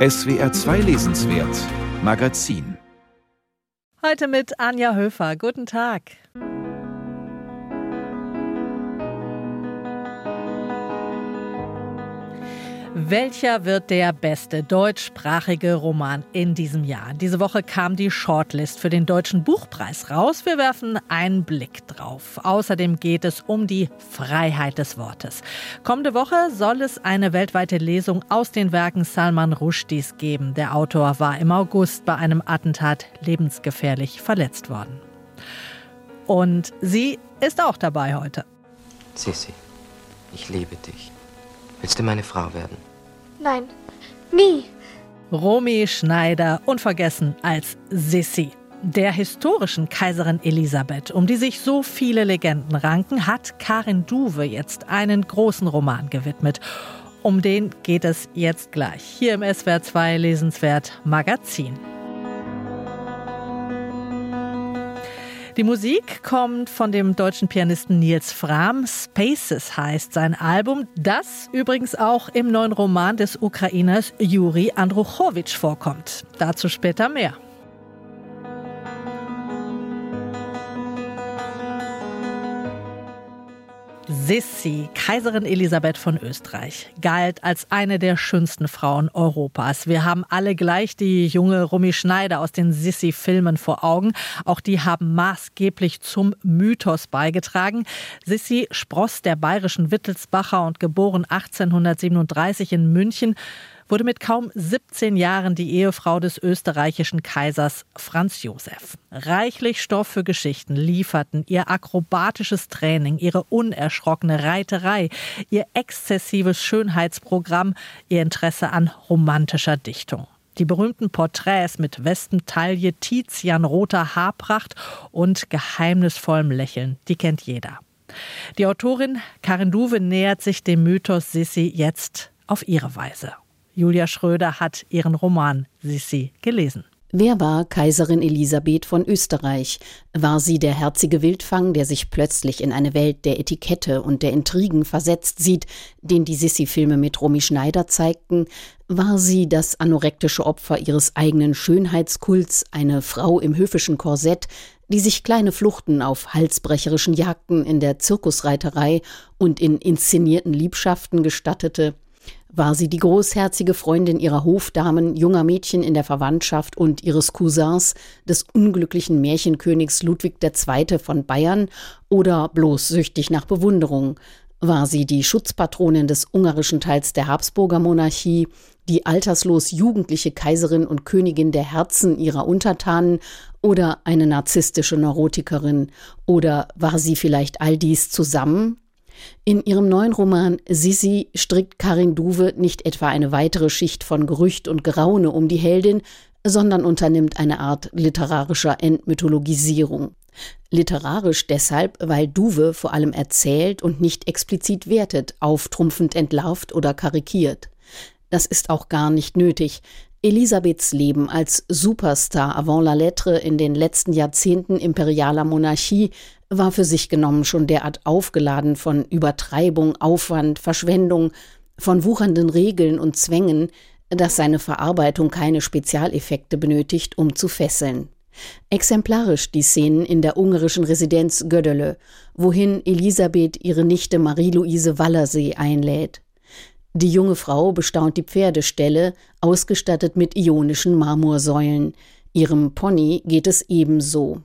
SWR 2 Lesenswert Magazin Heute mit Anja Höfer. Guten Tag. Welcher wird der beste deutschsprachige Roman in diesem Jahr? Diese Woche kam die Shortlist für den Deutschen Buchpreis raus. Wir werfen einen Blick drauf. Außerdem geht es um die Freiheit des Wortes. Kommende Woche soll es eine weltweite Lesung aus den Werken Salman Rushdies geben. Der Autor war im August bei einem Attentat lebensgefährlich verletzt worden. Und sie ist auch dabei heute. Sissi, ich liebe dich. Willst du meine Frau werden? Nein, nie. Romy Schneider, unvergessen als Sissi. Der historischen Kaiserin Elisabeth, um die sich so viele Legenden ranken, hat Karin Duwe jetzt einen großen Roman gewidmet. Um den geht es jetzt gleich. Hier im SWR 2 Lesenswert Magazin. Die Musik kommt von dem deutschen Pianisten Nils Fram. Spaces heißt sein Album, das übrigens auch im neuen Roman des Ukrainers Juri Andruchowitsch vorkommt. Dazu später mehr. Sissi, Kaiserin Elisabeth von Österreich, galt als eine der schönsten Frauen Europas. Wir haben alle gleich die junge Romy Schneider aus den Sissi-Filmen vor Augen. Auch die haben maßgeblich zum Mythos beigetragen. Sissi spross der bayerischen Wittelsbacher und geboren 1837 in München wurde mit kaum 17 Jahren die Ehefrau des österreichischen Kaisers Franz Josef. Reichlich Stoff für Geschichten lieferten ihr akrobatisches Training, ihre unerschrockene Reiterei, ihr exzessives Schönheitsprogramm, ihr Interesse an romantischer Dichtung. Die berühmten Porträts mit Westentaille, Tizian, roter Haarpracht und geheimnisvollem Lächeln, die kennt jeder. Die Autorin Karin Duwe nähert sich dem Mythos Sissi jetzt auf ihre Weise. Julia Schröder hat ihren Roman Sissi gelesen. Wer war Kaiserin Elisabeth von Österreich? War sie der herzige Wildfang, der sich plötzlich in eine Welt der Etikette und der Intrigen versetzt sieht, den die Sissi-Filme mit Romy Schneider zeigten? War sie das anorektische Opfer ihres eigenen Schönheitskults, eine Frau im höfischen Korsett, die sich kleine Fluchten auf halsbrecherischen Jagden in der Zirkusreiterei und in inszenierten Liebschaften gestattete? War sie die großherzige Freundin ihrer Hofdamen, junger Mädchen in der Verwandtschaft und ihres Cousins, des unglücklichen Märchenkönigs Ludwig II. von Bayern oder bloß süchtig nach Bewunderung? War sie die Schutzpatronin des ungarischen Teils der Habsburger Monarchie, die alterslos jugendliche Kaiserin und Königin der Herzen ihrer Untertanen oder eine narzisstische Neurotikerin? Oder war sie vielleicht all dies zusammen? In ihrem neuen Roman Sissi strickt Karin Duwe nicht etwa eine weitere Schicht von Gerücht und Geraune um die Heldin, sondern unternimmt eine Art literarischer Entmythologisierung. Literarisch deshalb, weil Duwe vor allem erzählt und nicht explizit wertet, auftrumpfend entlarvt oder karikiert. Das ist auch gar nicht nötig. Elisabeths Leben als Superstar avant la lettre in den letzten Jahrzehnten imperialer Monarchie war für sich genommen schon derart aufgeladen von Übertreibung, Aufwand, Verschwendung, von wuchernden Regeln und Zwängen, dass seine Verarbeitung keine Spezialeffekte benötigt, um zu fesseln. Exemplarisch die Szenen in der ungarischen Residenz Gödele, wohin Elisabeth ihre Nichte Marie-Louise Wallersee einlädt. Die junge Frau bestaunt die Pferdestelle, ausgestattet mit ionischen Marmorsäulen. Ihrem Pony geht es ebenso.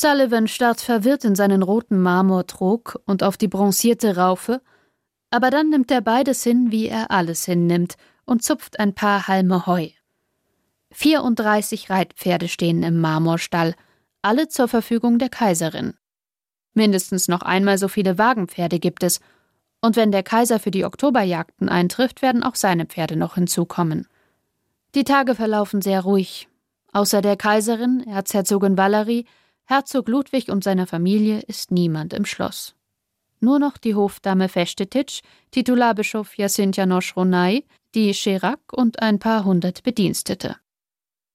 Sullivan starrt verwirrt in seinen roten Marmortrog und auf die bronzierte Raufe, aber dann nimmt er beides hin, wie er alles hinnimmt, und zupft ein paar Halme Heu. 34 Reitpferde stehen im Marmorstall, alle zur Verfügung der Kaiserin. Mindestens noch einmal so viele Wagenpferde gibt es, und wenn der Kaiser für die Oktoberjagden eintrifft, werden auch seine Pferde noch hinzukommen. Die Tage verlaufen sehr ruhig. Außer der Kaiserin, Erzherzogin Valerie, Herzog Ludwig und seiner Familie ist niemand im Schloss. Nur noch die Hofdame Festetic, Titularbischof Jacinta Noschronai, die Scherak und ein paar hundert Bedienstete.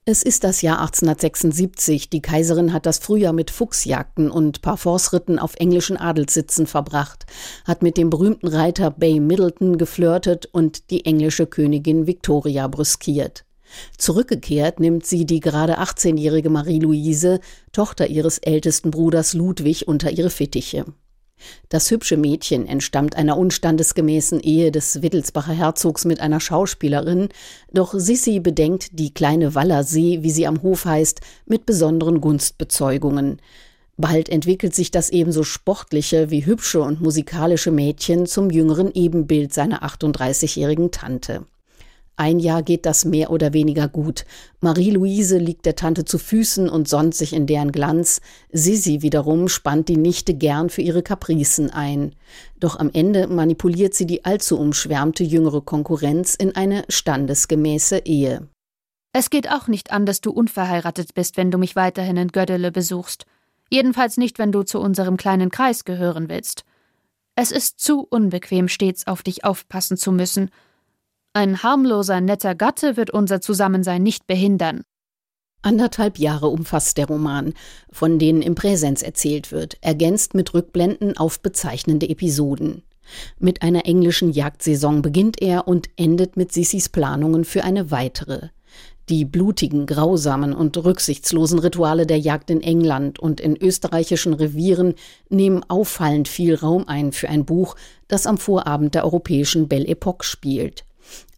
Es ist das Jahr 1876. Die Kaiserin hat das Frühjahr mit Fuchsjagden und Parforce-Ritten auf englischen Adelssitzen verbracht, hat mit dem berühmten Reiter Bay Middleton geflirtet und die englische Königin Victoria brüskiert. Zurückgekehrt nimmt sie die gerade 18-jährige Marie-Louise, Tochter ihres ältesten Bruders Ludwig, unter ihre Fittiche. Das hübsche Mädchen entstammt einer unstandesgemäßen Ehe des Wittelsbacher Herzogs mit einer Schauspielerin, doch Sissi bedenkt die kleine Wallersee, wie sie am Hof heißt, mit besonderen Gunstbezeugungen. Bald entwickelt sich das ebenso sportliche wie hübsche und musikalische Mädchen zum jüngeren Ebenbild seiner 38-jährigen Tante. Ein Jahr geht das mehr oder weniger gut. Marie-Louise liegt der Tante zu Füßen und sonnt sich in deren Glanz. Sisi wiederum spannt die Nichte gern für ihre Kapricen ein. Doch am Ende manipuliert sie die allzu umschwärmte jüngere Konkurrenz in eine standesgemäße Ehe. Es geht auch nicht an, dass du unverheiratet bist, wenn du mich weiterhin in Göddele besuchst. Jedenfalls nicht, wenn du zu unserem kleinen Kreis gehören willst. Es ist zu unbequem, stets auf dich aufpassen zu müssen – ein harmloser, netter Gatte wird unser Zusammensein nicht behindern. Anderthalb Jahre umfasst der Roman, von denen im Präsens erzählt wird, ergänzt mit Rückblenden auf bezeichnende Episoden. Mit einer englischen Jagdsaison beginnt er und endet mit Sissis Planungen für eine weitere. Die blutigen, grausamen und rücksichtslosen Rituale der Jagd in England und in österreichischen Revieren nehmen auffallend viel Raum ein für ein Buch, das am Vorabend der europäischen Belle Epoque spielt.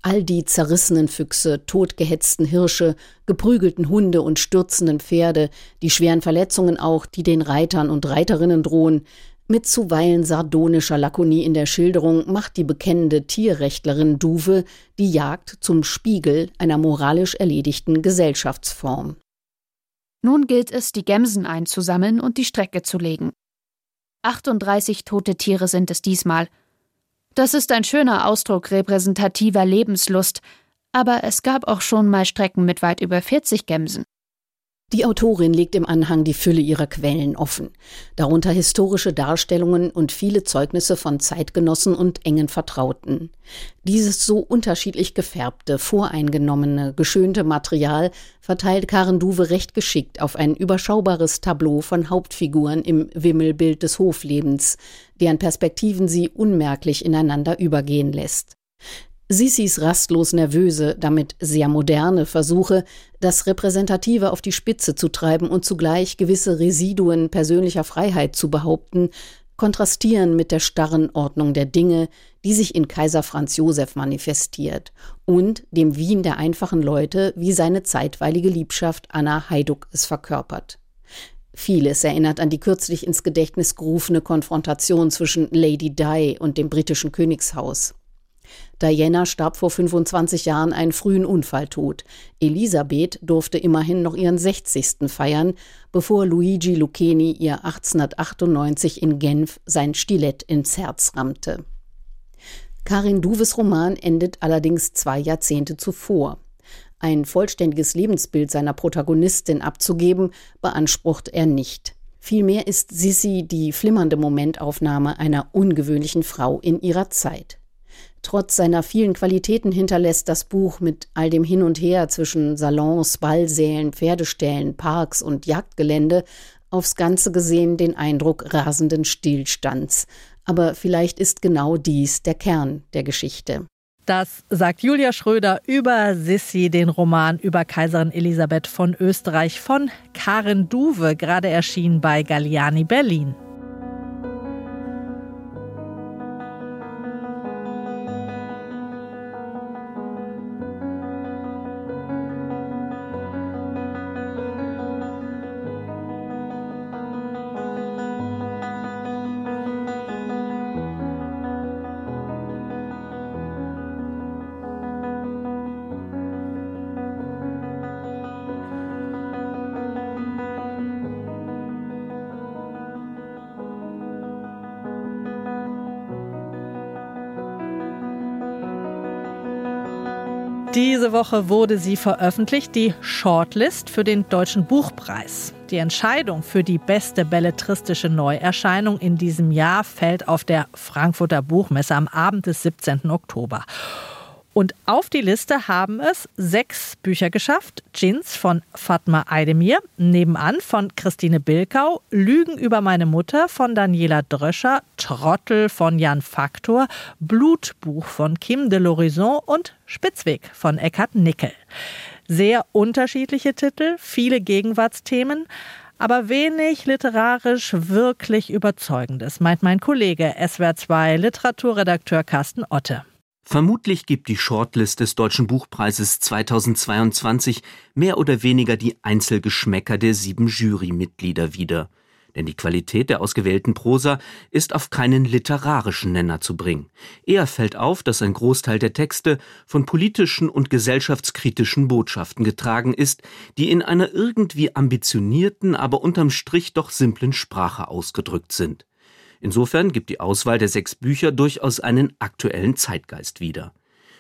All die zerrissenen Füchse, totgehetzten Hirsche, geprügelten Hunde und stürzenden Pferde, die schweren Verletzungen auch, die den Reitern und Reiterinnen drohen, mit zuweilen sardonischer Lakonie in der Schilderung macht die bekennende Tierrechtlerin Duve die Jagd zum Spiegel einer moralisch erledigten Gesellschaftsform. Nun gilt es, die Gemsen einzusammeln und die Strecke zu legen. 38 tote Tiere sind es diesmal – das ist ein schöner Ausdruck repräsentativer Lebenslust, aber es gab auch schon mal Strecken mit weit über 40 Gemsen. Die Autorin legt im Anhang die Fülle ihrer Quellen offen, darunter historische Darstellungen und viele Zeugnisse von Zeitgenossen und engen Vertrauten. Dieses so unterschiedlich gefärbte, voreingenommene, geschönte Material verteilt Karen Duwe recht geschickt auf ein überschaubares Tableau von Hauptfiguren im Wimmelbild des Hoflebens, deren Perspektiven sie unmerklich ineinander übergehen lässt. Sissis rastlos nervöse, damit sehr moderne Versuche, das Repräsentative auf die Spitze zu treiben und zugleich gewisse Residuen persönlicher Freiheit zu behaupten, kontrastieren mit der starren Ordnung der Dinge, die sich in Kaiser Franz Josef manifestiert und dem Wien der einfachen Leute, wie seine zeitweilige Liebschaft Anna Heiduck es verkörpert. Vieles erinnert an die kürzlich ins Gedächtnis gerufene Konfrontation zwischen Lady Di und dem britischen Königshaus. Diana starb vor 25 Jahren einen frühen Unfalltod. Elisabeth durfte immerhin noch ihren 60. feiern, bevor Luigi Lucchini ihr 1898 in Genf sein Stilett ins Herz rammte. Karin Duves Roman endet allerdings zwei Jahrzehnte zuvor. Ein vollständiges Lebensbild seiner Protagonistin abzugeben, beansprucht er nicht. Vielmehr ist Sissi die flimmernde Momentaufnahme einer ungewöhnlichen Frau in ihrer Zeit. Trotz seiner vielen Qualitäten hinterlässt das Buch mit all dem Hin und Her zwischen Salons, Ballsälen, Pferdeställen, Parks und Jagdgelände aufs Ganze gesehen den Eindruck rasenden Stillstands. Aber vielleicht ist genau dies der Kern der Geschichte. Das sagt Julia Schröder über Sissi, den Roman über Kaiserin Elisabeth von Österreich von Karin Duwe, gerade erschienen bei Galliani Berlin. Woche wurde sie veröffentlicht, die Shortlist für den Deutschen Buchpreis. Die Entscheidung für die beste belletristische Neuerscheinung in diesem Jahr fällt auf der Frankfurter Buchmesse am Abend des 17. Oktober. Und auf die Liste haben es sechs Bücher geschafft. Jins von Fatma Aydemir, nebenan von Christine Bilkau, Lügen über meine Mutter von Daniela Dröscher, Trottel von Jan Faktor, Blutbuch von Kim de l'Horizon und Spitzweg von Eckhard Nickel. Sehr unterschiedliche Titel, viele Gegenwartsthemen aber wenig literarisch wirklich Überzeugendes, meint mein Kollege SWR2 Literaturredakteur Carsten Otte. Vermutlich gibt die Shortlist des Deutschen Buchpreises 2022 mehr oder weniger die Einzelgeschmäcker der sieben Jurymitglieder wieder denn die Qualität der ausgewählten Prosa ist auf keinen literarischen Nenner zu bringen. Eher fällt auf, dass ein Großteil der Texte von politischen und gesellschaftskritischen Botschaften getragen ist, die in einer irgendwie ambitionierten, aber unterm Strich doch simplen Sprache ausgedrückt sind. Insofern gibt die Auswahl der sechs Bücher durchaus einen aktuellen Zeitgeist wieder.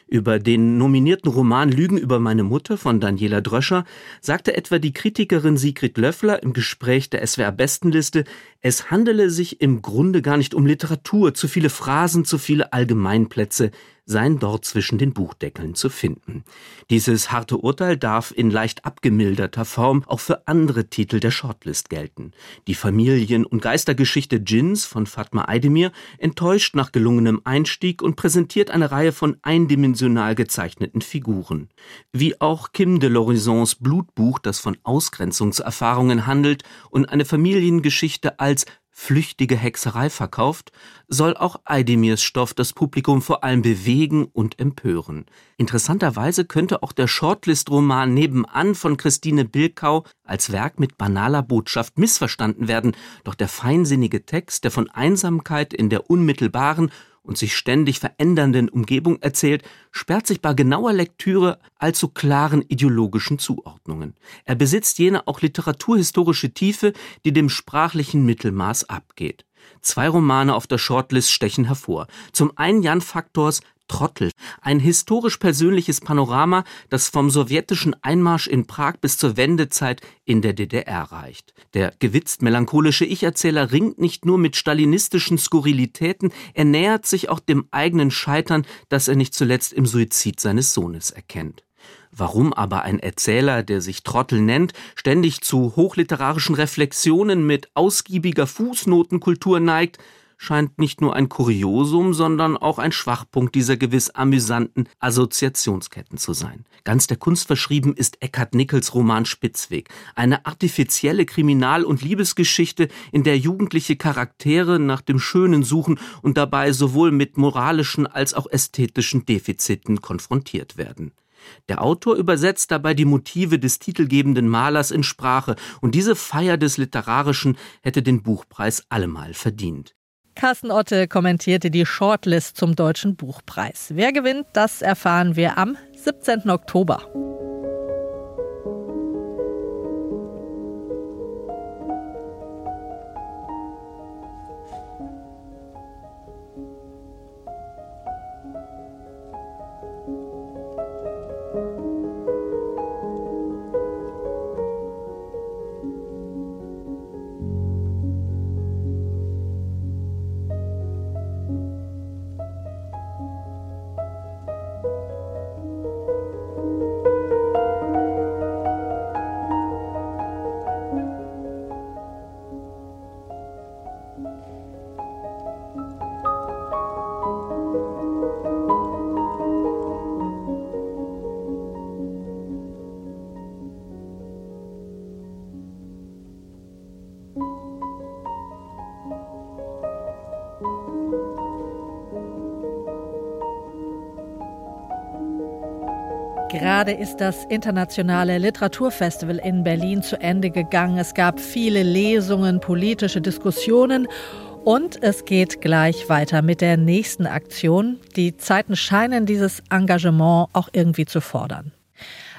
Über den nominierten Roman Lügen über meine Mutter von Daniela Dröscher sagte etwa die Kritikerin Sigrid Löffler im Gespräch der SWR Bestenliste, es handele sich im Grunde gar nicht um Literatur, zu viele Phrasen, zu viele Allgemeinplätze, seien dort zwischen den Buchdeckeln zu finden. Dieses harte Urteil darf in leicht abgemilderter Form auch für andere Titel der Shortlist gelten. Die Familien- und Geistergeschichte Djinns von Fatma Aydemir enttäuscht nach gelungenem Einstieg und präsentiert eine Reihe von eindimensional gezeichneten Figuren. Wie auch Kim de l'Horizons Blutbuch, das von Ausgrenzungserfahrungen handelt und eine Familiengeschichte als flüchtige Hexerei verkauft, soll auch Eidemirs Stoff das Publikum vor allem bewegen und empören. Interessanterweise könnte auch der Shortlist-Roman Nebenan von Christine Bilkau als Werk mit banaler Botschaft missverstanden werden, doch der feinsinnige Text, der von Einsamkeit in der unmittelbaren und sich ständig verändernden Umgebung erzählt, sperrt sich bei genauer Lektüre allzu klaren ideologischen Zuordnungen. Er besitzt jene auch literaturhistorische Tiefe, die dem sprachlichen Mittelmaß abgeht. Zwei Romane auf der Shortlist stechen hervor. Zum einen Jan Faktors Trottel, ein historisch persönliches Panorama, das vom sowjetischen Einmarsch in Prag bis zur Wendezeit in der DDR reicht. Der gewitzt melancholische Ich-Erzähler ringt nicht nur mit stalinistischen Skurrilitäten, er nähert sich auch dem eigenen Scheitern, das er nicht zuletzt im Suizid seines Sohnes erkennt. Warum aber ein Erzähler, der sich Trottel nennt, ständig zu hochliterarischen Reflexionen mit ausgiebiger Fußnotenkultur neigt, scheint nicht nur ein Kuriosum, sondern auch ein Schwachpunkt dieser gewiss amüsanten Assoziationsketten zu sein. Ganz der Kunst verschrieben ist Eckhard Nickels Roman Spitzweg, eine artifizielle Kriminal- und Liebesgeschichte, in der jugendliche Charaktere nach dem Schönen suchen und dabei sowohl mit moralischen als auch ästhetischen Defiziten konfrontiert werden. Der Autor übersetzt dabei die Motive des titelgebenden Malers in Sprache, und diese Feier des Literarischen hätte den Buchpreis allemal verdient. Carsten Otte kommentierte die Shortlist zum Deutschen Buchpreis. Wer gewinnt, das erfahren wir am 17. Oktober. Gerade ist das internationale Literaturfestival in Berlin zu Ende gegangen. Es gab viele Lesungen, politische Diskussionen und es geht gleich weiter mit der nächsten Aktion. Die Zeiten scheinen dieses Engagement auch irgendwie zu fordern.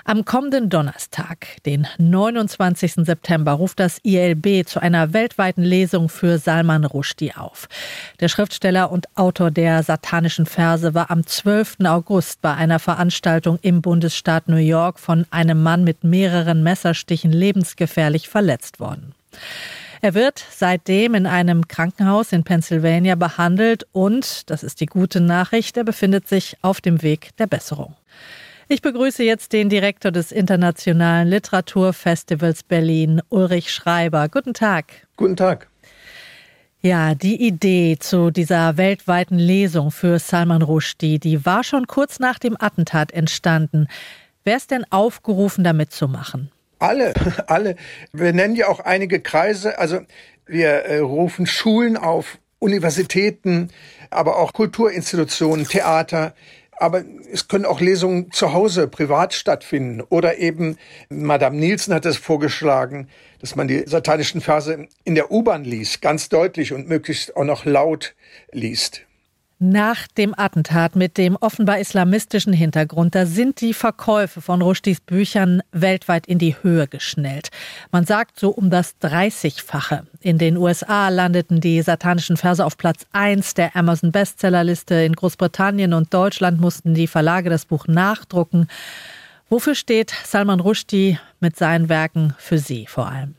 Am kommenden Donnerstag, den 29. September, ruft das ILB zu einer weltweiten Lesung für Salman Rushdie auf. Der Schriftsteller und Autor der satanischen Verse war am 12. August bei einer Veranstaltung im Bundesstaat New York von einem Mann mit mehreren Messerstichen lebensgefährlich verletzt worden. Er wird seitdem in einem Krankenhaus in Pennsylvania behandelt und, das ist die gute Nachricht, er befindet sich auf dem Weg der Besserung. Ich begrüße jetzt den Direktor des Internationalen Literaturfestivals Berlin, Ulrich Schreiber. Guten Tag. Guten Tag. Ja, die Idee zu dieser weltweiten Lesung für Salman Rushdie, die war schon kurz nach dem Attentat entstanden. Wer ist denn aufgerufen, da mitzumachen? Alle, alle. Wir nennen ja auch einige Kreise. Also wir äh, rufen Schulen auf, Universitäten, aber auch Kulturinstitutionen, Theater, aber es können auch Lesungen zu Hause privat stattfinden. Oder eben, Madame Nielsen hat es vorgeschlagen, dass man die satanischen Verse in der U-Bahn liest, ganz deutlich und möglichst auch noch laut liest. Nach dem Attentat mit dem offenbar islamistischen Hintergrund, da sind die Verkäufe von Rushdies Büchern weltweit in die Höhe geschnellt. Man sagt so um das 30-fache. In den USA landeten die satanischen Verse auf Platz 1 der Amazon Bestsellerliste. In Großbritannien und Deutschland mussten die Verlage das Buch nachdrucken. Wofür steht Salman Rushdie mit seinen Werken für Sie vor allem?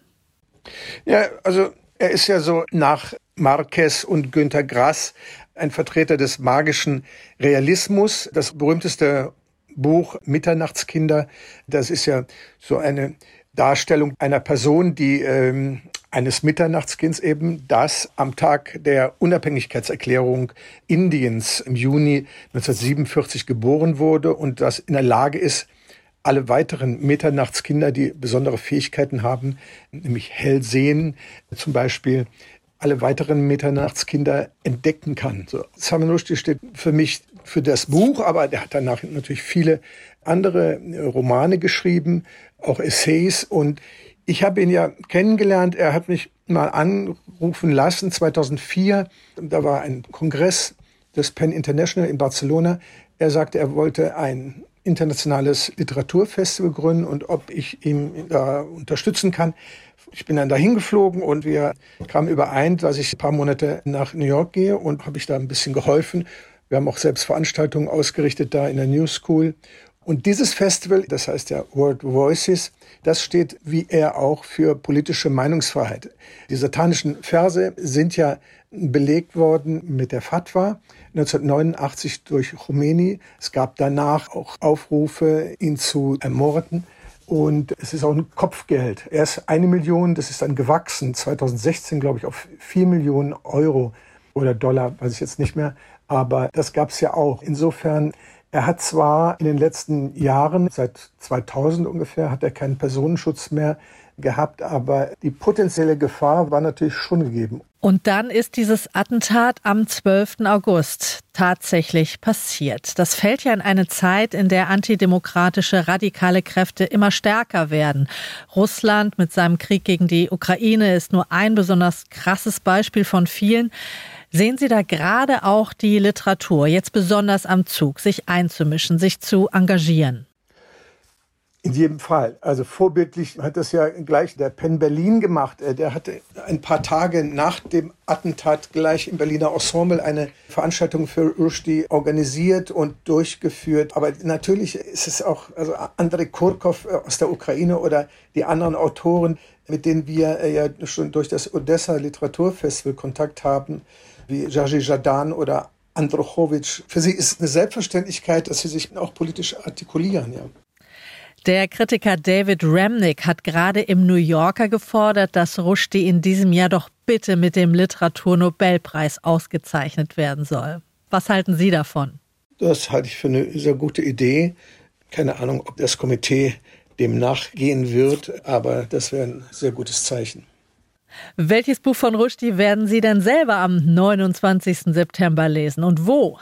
Ja, also er ist ja so nach Marquez und Günter Grass ein Vertreter des magischen Realismus. Das berühmteste Buch Mitternachtskinder, das ist ja so eine Darstellung einer Person, die ähm, eines Mitternachtskinds eben, das am Tag der Unabhängigkeitserklärung Indiens im Juni 1947 geboren wurde und das in der Lage ist, alle weiteren Mitternachtskinder, die besondere Fähigkeiten haben, nämlich hell sehen, zum Beispiel alle weiteren Mitternachtskinder entdecken kann. So, Salman Rushdie steht für mich für das Buch, aber der hat danach natürlich viele andere äh, Romane geschrieben, auch Essays und ich habe ihn ja kennengelernt. Er hat mich mal anrufen lassen 2004. Da war ein Kongress des Penn International in Barcelona. Er sagte, er wollte ein internationales Literaturfestival gründen und ob ich ihm da unterstützen kann. Ich bin dann dahin geflogen und wir kamen überein, dass ich ein paar Monate nach New York gehe und habe ich da ein bisschen geholfen. Wir haben auch selbst Veranstaltungen ausgerichtet da in der New School. Und dieses Festival, das heißt ja World Voices, das steht wie er auch für politische Meinungsfreiheit. Die satanischen Verse sind ja belegt worden mit der Fatwa 1989 durch Khomeini. Es gab danach auch Aufrufe, ihn zu ermorden. Und es ist auch ein Kopfgeld. Erst eine Million, das ist dann gewachsen, 2016 glaube ich auf vier Millionen Euro oder Dollar, weiß ich jetzt nicht mehr. Aber das gab es ja auch. Insofern, er hat zwar in den letzten Jahren, seit 2000 ungefähr, hat er keinen Personenschutz mehr gehabt, aber die potenzielle Gefahr war natürlich schon gegeben. Und dann ist dieses Attentat am 12. August tatsächlich passiert. Das fällt ja in eine Zeit, in der antidemokratische radikale Kräfte immer stärker werden. Russland mit seinem Krieg gegen die Ukraine ist nur ein besonders krasses Beispiel von vielen. Sehen Sie da gerade auch die Literatur jetzt besonders am Zug, sich einzumischen, sich zu engagieren? In jedem Fall. Also vorbildlich hat das ja gleich der Penn Berlin gemacht. Äh, der hatte ein paar Tage nach dem Attentat gleich im Berliner Ensemble eine Veranstaltung für Rushdie organisiert und durchgeführt. Aber natürlich ist es auch, also Andrei Kurkov äh, aus der Ukraine oder die anderen Autoren, mit denen wir äh, ja schon durch das Odessa Literaturfestival Kontakt haben, wie Jaji Jadan oder Androchowitsch. Für sie ist eine Selbstverständlichkeit, dass sie sich auch politisch artikulieren. Ja. Der Kritiker David Remnick hat gerade im New Yorker gefordert, dass Rushdie in diesem Jahr doch bitte mit dem Literaturnobelpreis ausgezeichnet werden soll. Was halten Sie davon? Das halte ich für eine sehr gute Idee. Keine Ahnung, ob das Komitee dem nachgehen wird, aber das wäre ein sehr gutes Zeichen. Welches Buch von Rushdie werden Sie denn selber am 29. September lesen und wo?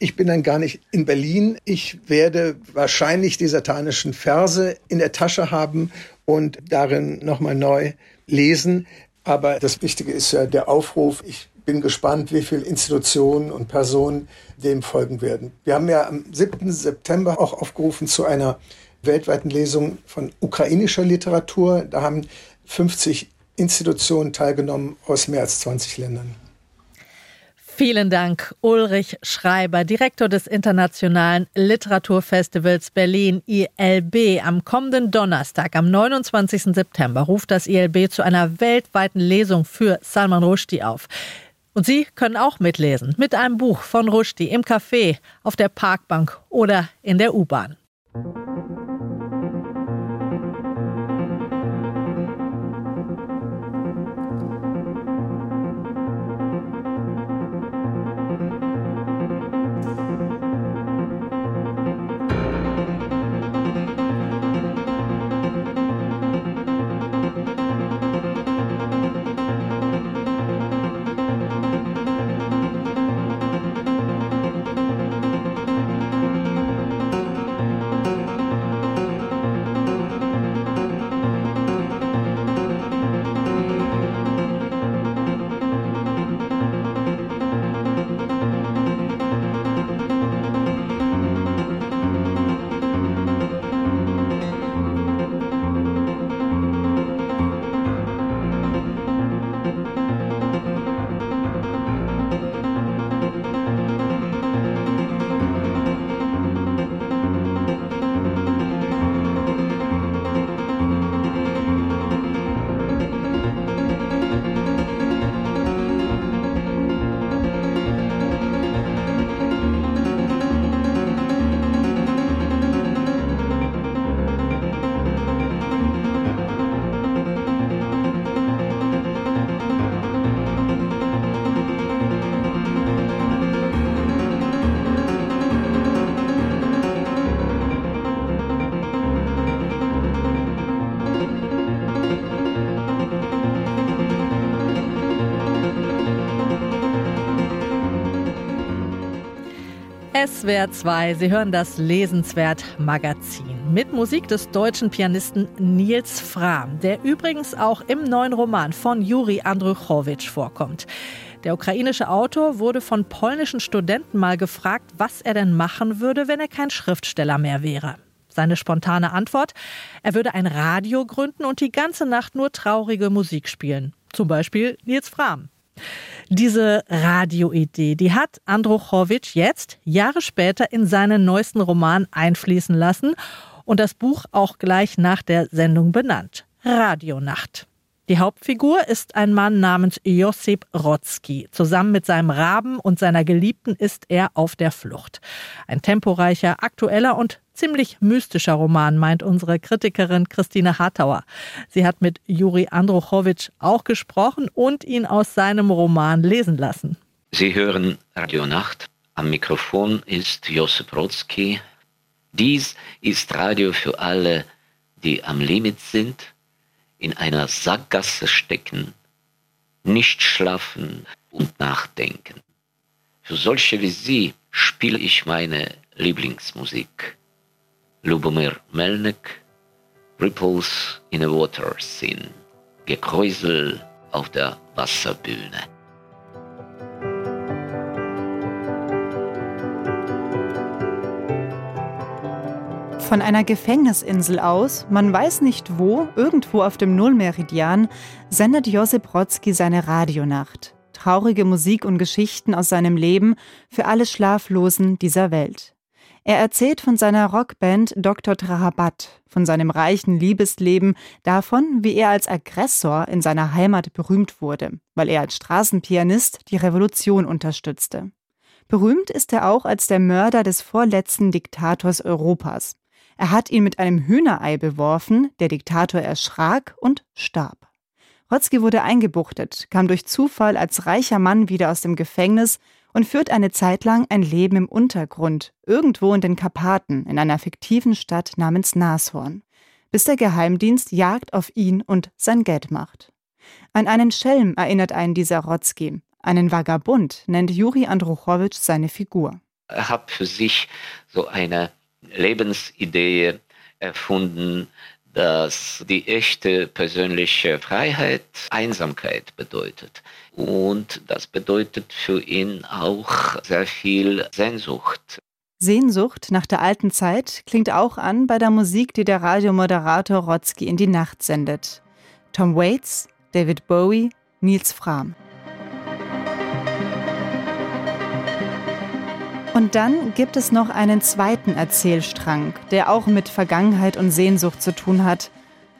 Ich bin dann gar nicht in Berlin. Ich werde wahrscheinlich die satanischen Verse in der Tasche haben und darin nochmal neu lesen. Aber das Wichtige ist ja der Aufruf. Ich bin gespannt, wie viele Institutionen und Personen dem folgen werden. Wir haben ja am 7. September auch aufgerufen zu einer weltweiten Lesung von ukrainischer Literatur. Da haben 50 Institutionen teilgenommen aus mehr als 20 Ländern. Vielen Dank, Ulrich Schreiber, Direktor des Internationalen Literaturfestivals Berlin ILB. Am kommenden Donnerstag, am 29. September, ruft das ILB zu einer weltweiten Lesung für Salman Rushdie auf. Und Sie können auch mitlesen mit einem Buch von Rushdie im Café, auf der Parkbank oder in der U-Bahn. SWR 2, Sie hören das Lesenswert Magazin mit Musik des deutschen Pianisten Nils Fram, der übrigens auch im neuen Roman von Juri Andruchowitsch vorkommt. Der ukrainische Autor wurde von polnischen Studenten mal gefragt, was er denn machen würde, wenn er kein Schriftsteller mehr wäre. Seine spontane Antwort? Er würde ein Radio gründen und die ganze Nacht nur traurige Musik spielen. Zum Beispiel Nils Fram. Diese Radioidee, die hat Andruchowitsch jetzt, Jahre später, in seinen neuesten Roman einfließen lassen und das Buch auch gleich nach der Sendung benannt. Radionacht. Die Hauptfigur ist ein Mann namens Josip Rotzki. Zusammen mit seinem Raben und seiner Geliebten ist er auf der Flucht. Ein temporeicher, aktueller und ziemlich mystischer Roman, meint unsere Kritikerin Christine Hartauer. Sie hat mit Juri Andruchowitsch auch gesprochen und ihn aus seinem Roman lesen lassen. Sie hören Radio Nacht. Am Mikrofon ist Josip Rotzki. Dies ist Radio für alle, die am Limit sind in einer Sackgasse stecken, nicht schlafen und nachdenken. Für solche wie Sie spiele ich meine Lieblingsmusik. Lubomir Melnik, Ripples in a Water Scene, Gekräusel auf der Wasserbühne. Von einer Gefängnisinsel aus, man weiß nicht wo, irgendwo auf dem Nullmeridian, sendet Josip Brodsky seine Radionacht. Traurige Musik und Geschichten aus seinem Leben für alle Schlaflosen dieser Welt. Er erzählt von seiner Rockband Dr. Trahabat, von seinem reichen Liebesleben, davon, wie er als Aggressor in seiner Heimat berühmt wurde, weil er als Straßenpianist die Revolution unterstützte. Berühmt ist er auch als der Mörder des vorletzten Diktators Europas. Er hat ihn mit einem Hühnerei beworfen, der Diktator erschrak und starb. Rotzki wurde eingebuchtet, kam durch Zufall als reicher Mann wieder aus dem Gefängnis und führt eine Zeit lang ein Leben im Untergrund, irgendwo in den Karpaten, in einer fiktiven Stadt namens Nashorn, bis der Geheimdienst Jagd auf ihn und sein Geld macht. An einen Schelm erinnert einen dieser Rotzki, einen Vagabund nennt Juri Andruchowitsch seine Figur. Er hat für sich so eine Lebensidee erfunden, dass die echte persönliche Freiheit Einsamkeit bedeutet. Und das bedeutet für ihn auch sehr viel Sehnsucht. Sehnsucht nach der alten Zeit klingt auch an bei der Musik, die der Radiomoderator Rotzki in die Nacht sendet. Tom Waits, David Bowie, Nils Fram. Und dann gibt es noch einen zweiten Erzählstrang, der auch mit Vergangenheit und Sehnsucht zu tun hat.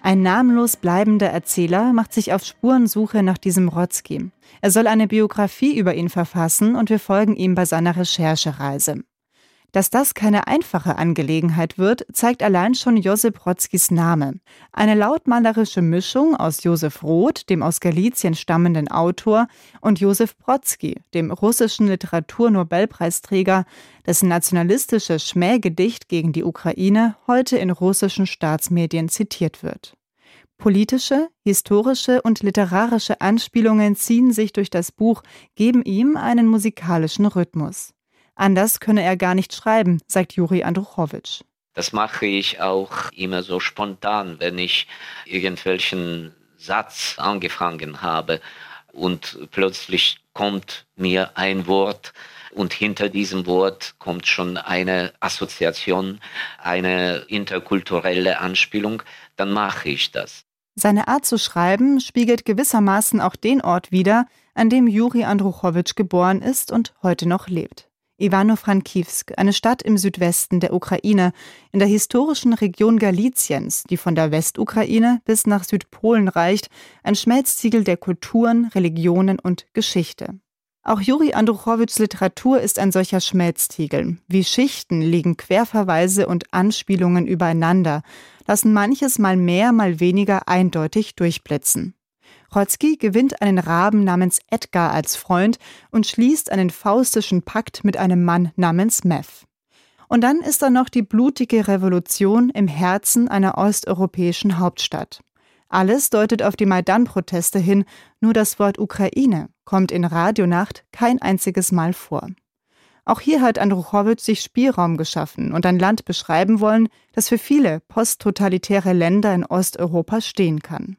Ein namenlos bleibender Erzähler macht sich auf Spurensuche nach diesem Rotzki. Er soll eine Biografie über ihn verfassen und wir folgen ihm bei seiner Recherchereise. Dass das keine einfache Angelegenheit wird, zeigt allein schon Josip Rotzkis Name. Eine lautmalerische Mischung aus Josef Roth, dem aus Galizien stammenden Autor, und Josef Brodsky, dem russischen Literaturnobelpreisträger, dessen nationalistisches Schmähgedicht gegen die Ukraine heute in russischen Staatsmedien zitiert wird. Politische, historische und literarische Anspielungen ziehen sich durch das Buch, geben ihm einen musikalischen Rhythmus. Anders könne er gar nicht schreiben, sagt Juri Andruchowitsch. Das mache ich auch immer so spontan, wenn ich irgendwelchen Satz angefangen habe und plötzlich kommt mir ein Wort und hinter diesem Wort kommt schon eine Assoziation, eine interkulturelle Anspielung, dann mache ich das. Seine Art zu schreiben spiegelt gewissermaßen auch den Ort wider, an dem Juri Andruchowitsch geboren ist und heute noch lebt. Ivano-Frankivsk, eine Stadt im Südwesten der Ukraine, in der historischen Region Galiciens, die von der Westukraine bis nach Südpolen reicht, ein Schmelztiegel der Kulturen, Religionen und Geschichte. Auch Juri Andruchowitschs Literatur ist ein solcher Schmelztiegel. Wie Schichten liegen Querverweise und Anspielungen übereinander, lassen manches mal mehr, mal weniger eindeutig durchblitzen. Rotzki gewinnt einen Raben namens Edgar als Freund und schließt einen faustischen Pakt mit einem Mann namens Meth. Und dann ist da noch die blutige Revolution im Herzen einer osteuropäischen Hauptstadt. Alles deutet auf die Maidan-Proteste hin, nur das Wort Ukraine kommt in Radionacht kein einziges Mal vor. Auch hier hat Andruchowitsch sich Spielraum geschaffen und ein Land beschreiben wollen, das für viele posttotalitäre Länder in Osteuropa stehen kann.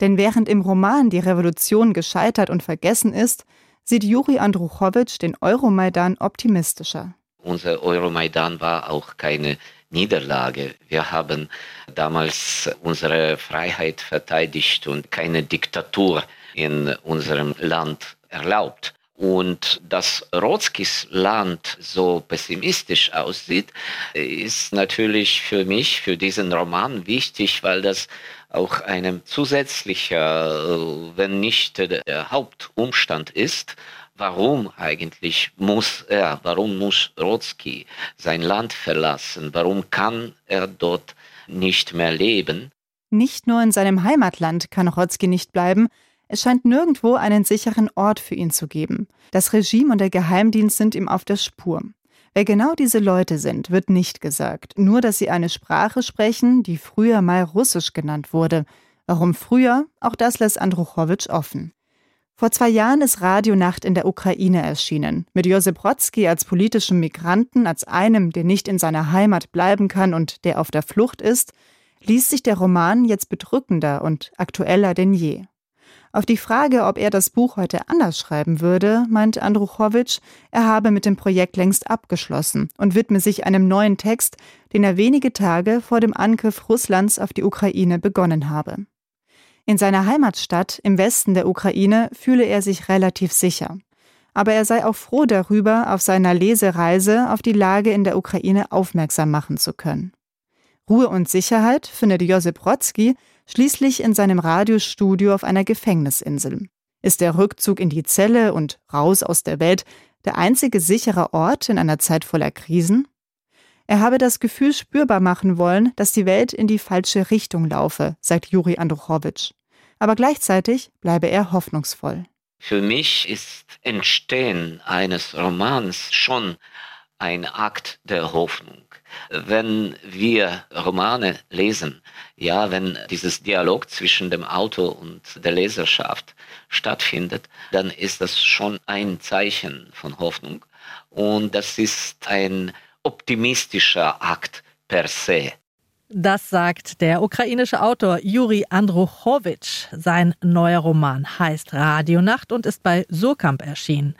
Denn während im Roman die Revolution gescheitert und vergessen ist, sieht Juri Andruchowitsch den Euromaidan optimistischer. Unser Euromaidan war auch keine Niederlage. Wir haben damals unsere Freiheit verteidigt und keine Diktatur in unserem Land erlaubt. Und dass Rotzkis Land so pessimistisch aussieht, ist natürlich für mich, für diesen Roman wichtig, weil das auch ein zusätzlicher, äh, wenn nicht der Hauptumstand ist, warum eigentlich muss er, warum muss Rotzki sein Land verlassen, warum kann er dort nicht mehr leben. Nicht nur in seinem Heimatland kann Rotzki nicht bleiben, es scheint nirgendwo einen sicheren Ort für ihn zu geben. Das Regime und der Geheimdienst sind ihm auf der Spur. Wer genau diese Leute sind, wird nicht gesagt, nur dass sie eine Sprache sprechen, die früher mal Russisch genannt wurde. Warum früher? Auch das lässt Andruchowitsch offen. Vor zwei Jahren ist Radionacht in der Ukraine erschienen, mit Josip Brodsky als politischem Migranten, als einem, der nicht in seiner Heimat bleiben kann und der auf der Flucht ist, liest sich der Roman jetzt bedrückender und aktueller denn je. Auf die Frage, ob er das Buch heute anders schreiben würde, meint Andruchowitsch, er habe mit dem Projekt längst abgeschlossen und widme sich einem neuen Text, den er wenige Tage vor dem Angriff Russlands auf die Ukraine begonnen habe. In seiner Heimatstadt im Westen der Ukraine fühle er sich relativ sicher. Aber er sei auch froh darüber, auf seiner Lesereise auf die Lage in der Ukraine aufmerksam machen zu können. Ruhe und Sicherheit findet Josip Brodsky schließlich in seinem Radiostudio auf einer Gefängnisinsel. Ist der Rückzug in die Zelle und raus aus der Welt der einzige sichere Ort in einer Zeit voller Krisen? Er habe das Gefühl spürbar machen wollen, dass die Welt in die falsche Richtung laufe, sagt Juri Andruchowitsch. Aber gleichzeitig bleibe er hoffnungsvoll. Für mich ist Entstehen eines Romans schon ein Akt der Hoffnung wenn wir Romane lesen, ja, wenn dieses Dialog zwischen dem Autor und der Leserschaft stattfindet, dann ist das schon ein Zeichen von Hoffnung. Und das ist ein optimistischer Akt per se. Das sagt der ukrainische Autor Juri Andruchowitsch. Sein neuer Roman heißt Radionacht und ist bei Surkamp erschienen.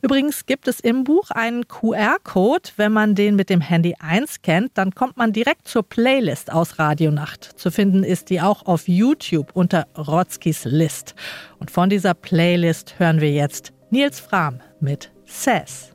Übrigens gibt es im Buch einen QR-Code. Wenn man den mit dem Handy einscannt, dann kommt man direkt zur Playlist aus Radionacht. Zu finden ist die auch auf YouTube unter Rotzkis List. Und von dieser Playlist hören wir jetzt Nils Frahm mit Sass.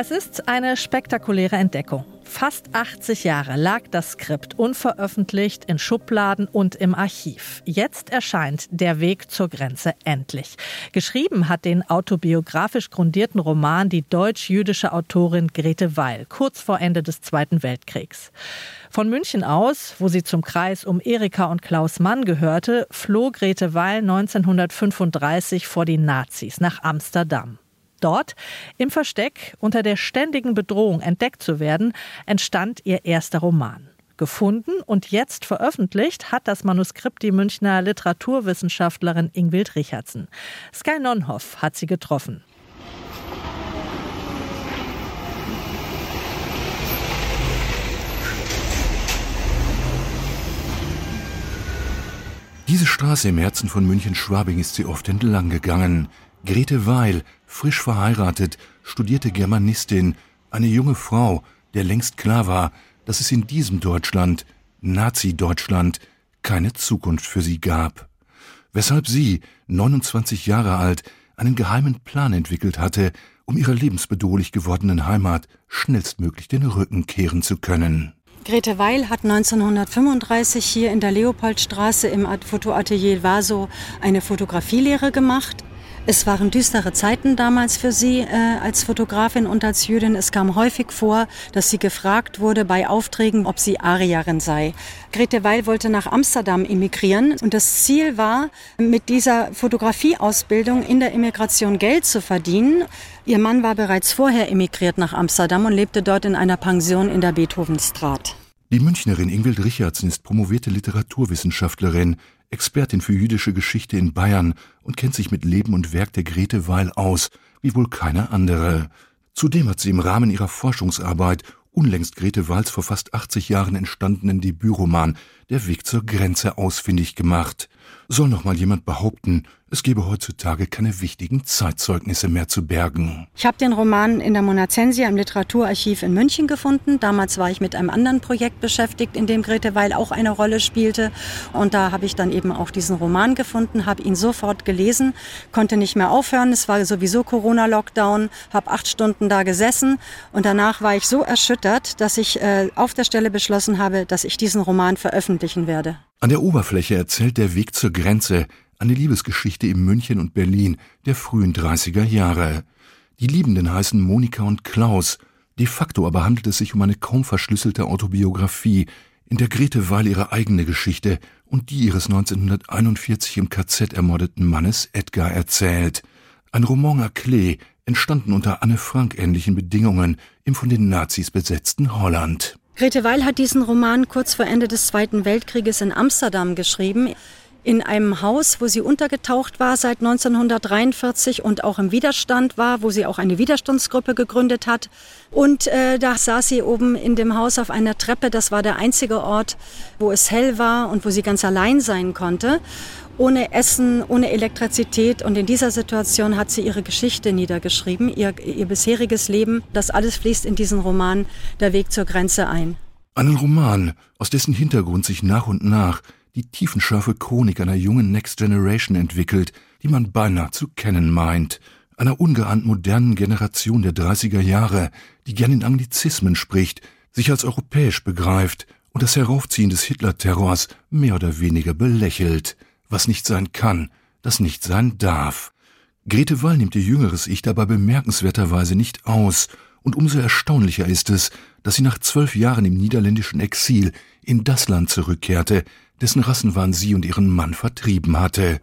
Es ist eine spektakuläre Entdeckung. Fast 80 Jahre lag das Skript unveröffentlicht in Schubladen und im Archiv. Jetzt erscheint Der Weg zur Grenze endlich. Geschrieben hat den autobiografisch grundierten Roman die deutsch-jüdische Autorin Grete Weil, kurz vor Ende des Zweiten Weltkriegs. Von München aus, wo sie zum Kreis um Erika und Klaus Mann gehörte, floh Grete Weil 1935 vor die Nazis nach Amsterdam. Dort, im Versteck, unter der ständigen Bedrohung entdeckt zu werden, entstand ihr erster Roman. Gefunden und jetzt veröffentlicht hat das Manuskript die Münchner Literaturwissenschaftlerin Ingwild Richardson. Sky Nonhoff hat sie getroffen. Diese Straße im Herzen von München-Schwabing ist sie oft entlang gegangen. Grete Weil, frisch verheiratet, studierte Germanistin, eine junge Frau, der längst klar war, dass es in diesem Deutschland, Nazi-Deutschland, keine Zukunft für sie gab. Weshalb sie, 29 Jahre alt, einen geheimen Plan entwickelt hatte, um ihrer lebensbedrohlich gewordenen Heimat schnellstmöglich den Rücken kehren zu können. Grete Weil hat 1935 hier in der Leopoldstraße im Fotoatelier Vaso eine Fotografielehre gemacht. Es waren düstere Zeiten damals für sie äh, als Fotografin und als Jüdin. Es kam häufig vor, dass sie gefragt wurde bei Aufträgen, ob sie Arierin sei. Grete Weil wollte nach Amsterdam emigrieren und das Ziel war, mit dieser Fotografieausbildung in der Immigration Geld zu verdienen. Ihr Mann war bereits vorher emigriert nach Amsterdam und lebte dort in einer Pension in der Beethovenstraat. Die Münchnerin Ingwild Richardson ist promovierte Literaturwissenschaftlerin, Expertin für jüdische Geschichte in Bayern und kennt sich mit Leben und Werk der Grete Weil aus, wie wohl keine andere. Zudem hat sie im Rahmen ihrer Forschungsarbeit unlängst Grete Weils vor fast 80 Jahren entstandenen Debütroman Der Weg zur Grenze ausfindig gemacht. Soll noch mal jemand behaupten, es gebe heutzutage keine wichtigen Zeitzeugnisse mehr zu bergen. Ich habe den Roman in der Monazensia im Literaturarchiv in München gefunden. Damals war ich mit einem anderen Projekt beschäftigt, in dem Grete Weil auch eine Rolle spielte. Und da habe ich dann eben auch diesen Roman gefunden, habe ihn sofort gelesen, konnte nicht mehr aufhören. Es war sowieso Corona-Lockdown, habe acht Stunden da gesessen. Und danach war ich so erschüttert, dass ich äh, auf der Stelle beschlossen habe, dass ich diesen Roman veröffentlichen werde. An der Oberfläche erzählt der Weg zur Grenze eine Liebesgeschichte in München und Berlin der frühen 30er Jahre. Die Liebenden heißen Monika und Klaus. De facto aber handelt es sich um eine kaum verschlüsselte Autobiografie, in der Grete Weil ihre eigene Geschichte und die ihres 1941 im KZ ermordeten Mannes Edgar erzählt. Ein Roman à clé, entstanden unter Anne Frank ähnlichen Bedingungen im von den Nazis besetzten Holland. Grete Weil hat diesen Roman kurz vor Ende des Zweiten Weltkrieges in Amsterdam geschrieben in einem Haus, wo sie untergetaucht war seit 1943 und auch im Widerstand war, wo sie auch eine Widerstandsgruppe gegründet hat. Und äh, da saß sie oben in dem Haus auf einer Treppe. Das war der einzige Ort, wo es hell war und wo sie ganz allein sein konnte. Ohne Essen, ohne Elektrizität. Und in dieser Situation hat sie ihre Geschichte niedergeschrieben, ihr, ihr bisheriges Leben. Das alles fließt in diesen Roman Der Weg zur Grenze ein. Einen Roman, aus dessen Hintergrund sich nach und nach die tiefenscharfe Chronik einer jungen Next Generation entwickelt, die man beinahe zu kennen meint, einer ungeahnt modernen Generation der 30er Jahre, die gern in Anglizismen spricht, sich als europäisch begreift und das Heraufziehen des Hitler-Terrors mehr oder weniger belächelt. Was nicht sein kann, das nicht sein darf. Grete Wall nimmt ihr jüngeres Ich dabei bemerkenswerterweise nicht aus, und umso erstaunlicher ist es, dass sie nach zwölf Jahren im niederländischen Exil in das Land zurückkehrte, dessen Rassenwahn sie und ihren Mann vertrieben hatte.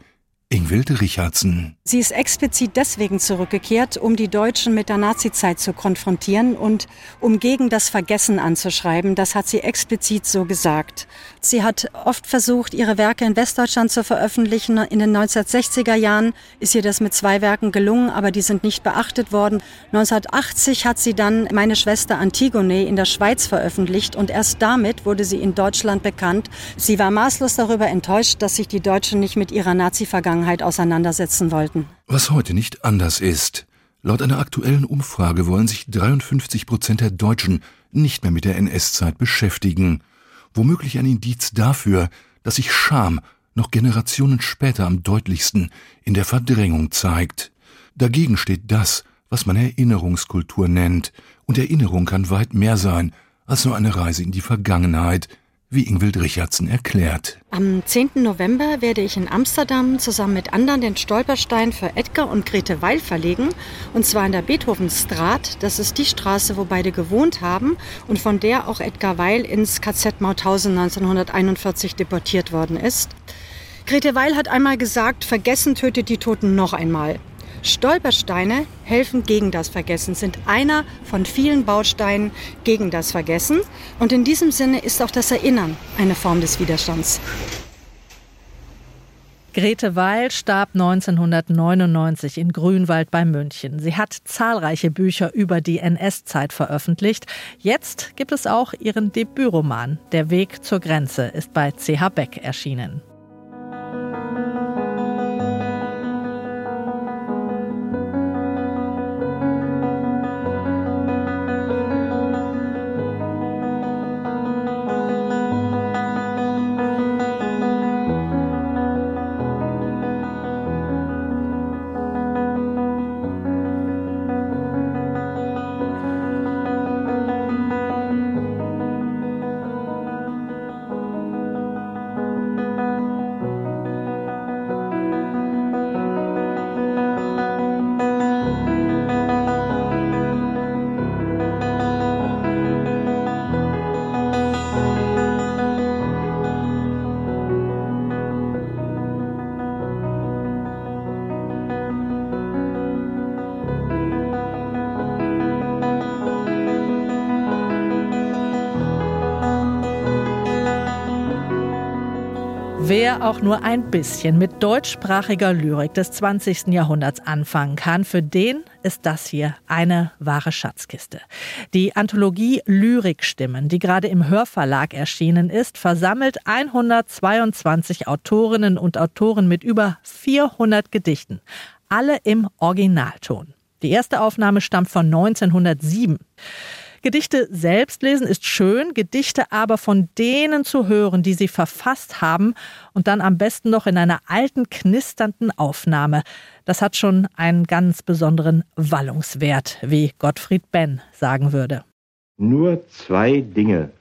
Ingwild Richardson. Sie ist explizit deswegen zurückgekehrt, um die Deutschen mit der Nazizeit zu konfrontieren und um gegen das Vergessen anzuschreiben. Das hat sie explizit so gesagt. Sie hat oft versucht, ihre Werke in Westdeutschland zu veröffentlichen. In den 1960er Jahren ist ihr das mit zwei Werken gelungen, aber die sind nicht beachtet worden. 1980 hat sie dann Meine Schwester Antigone in der Schweiz veröffentlicht und erst damit wurde sie in Deutschland bekannt. Sie war maßlos darüber enttäuscht, dass sich die Deutschen nicht mit ihrer Nazi-Vergangenheit Vergangenheit auseinandersetzen wollten. Was heute nicht anders ist. Laut einer aktuellen Umfrage wollen sich 53 Prozent der Deutschen nicht mehr mit der NS-Zeit beschäftigen. Womöglich ein Indiz dafür, dass sich Scham noch Generationen später am deutlichsten in der Verdrängung zeigt. Dagegen steht das, was man Erinnerungskultur nennt. Und Erinnerung kann weit mehr sein als nur eine Reise in die Vergangenheit, wie Ingwild Richardson erklärt. Am 10. November werde ich in Amsterdam zusammen mit anderen den Stolperstein für Edgar und Grete Weil verlegen. Und zwar in der Beethovenstraat. Das ist die Straße, wo beide gewohnt haben und von der auch Edgar Weil ins KZ Mauthausen 1941 deportiert worden ist. Grete Weil hat einmal gesagt, Vergessen tötet die Toten noch einmal. Stolpersteine helfen gegen das Vergessen, sind einer von vielen Bausteinen gegen das Vergessen. Und in diesem Sinne ist auch das Erinnern eine Form des Widerstands. Grete Weil starb 1999 in Grünwald bei München. Sie hat zahlreiche Bücher über die NS-Zeit veröffentlicht. Jetzt gibt es auch ihren Debütroman Der Weg zur Grenze ist bei CH Beck erschienen. Wer auch nur ein bisschen mit deutschsprachiger Lyrik des 20. Jahrhunderts anfangen kann, für den ist das hier eine wahre Schatzkiste. Die Anthologie Lyrikstimmen, die gerade im Hörverlag erschienen ist, versammelt 122 Autorinnen und Autoren mit über 400 Gedichten, alle im Originalton. Die erste Aufnahme stammt von 1907. Gedichte selbst lesen ist schön, Gedichte aber von denen zu hören, die sie verfasst haben und dann am besten noch in einer alten, knisternden Aufnahme. Das hat schon einen ganz besonderen Wallungswert, wie Gottfried Benn sagen würde. Nur zwei Dinge.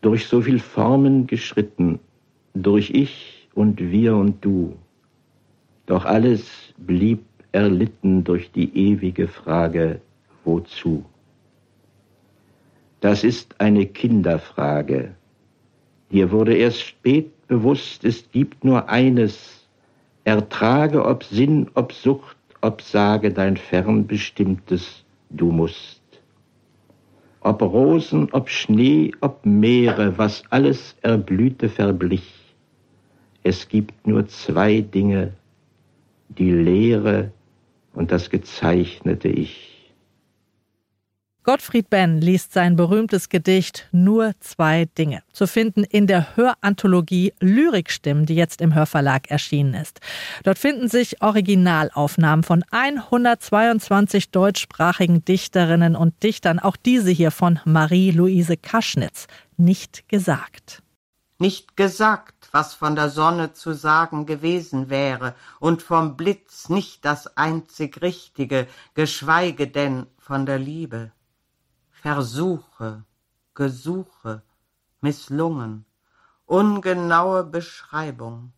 Durch so viel Formen geschritten, durch ich und wir und du. Doch alles blieb erlitten durch die ewige Frage, wozu? Das ist eine Kinderfrage. Dir wurde erst spät bewusst, es gibt nur eines. Ertrage, ob Sinn, ob Sucht, ob Sage dein fernbestimmtes, du musst. Ob Rosen, ob Schnee, ob Meere, was alles erblühte, verblich. Es gibt nur zwei Dinge, die Lehre und das gezeichnete Ich. Gottfried Benn liest sein berühmtes Gedicht Nur zwei Dinge, zu finden in der Höranthologie Lyrikstimmen, die jetzt im Hörverlag erschienen ist. Dort finden sich Originalaufnahmen von 122 deutschsprachigen Dichterinnen und Dichtern, auch diese hier von Marie-Louise Kaschnitz. Nicht gesagt. Nicht gesagt, was von der Sonne zu sagen gewesen wäre, und vom Blitz nicht das einzig Richtige, geschweige denn von der Liebe. Versuche, Gesuche, misslungen, ungenaue Beschreibung.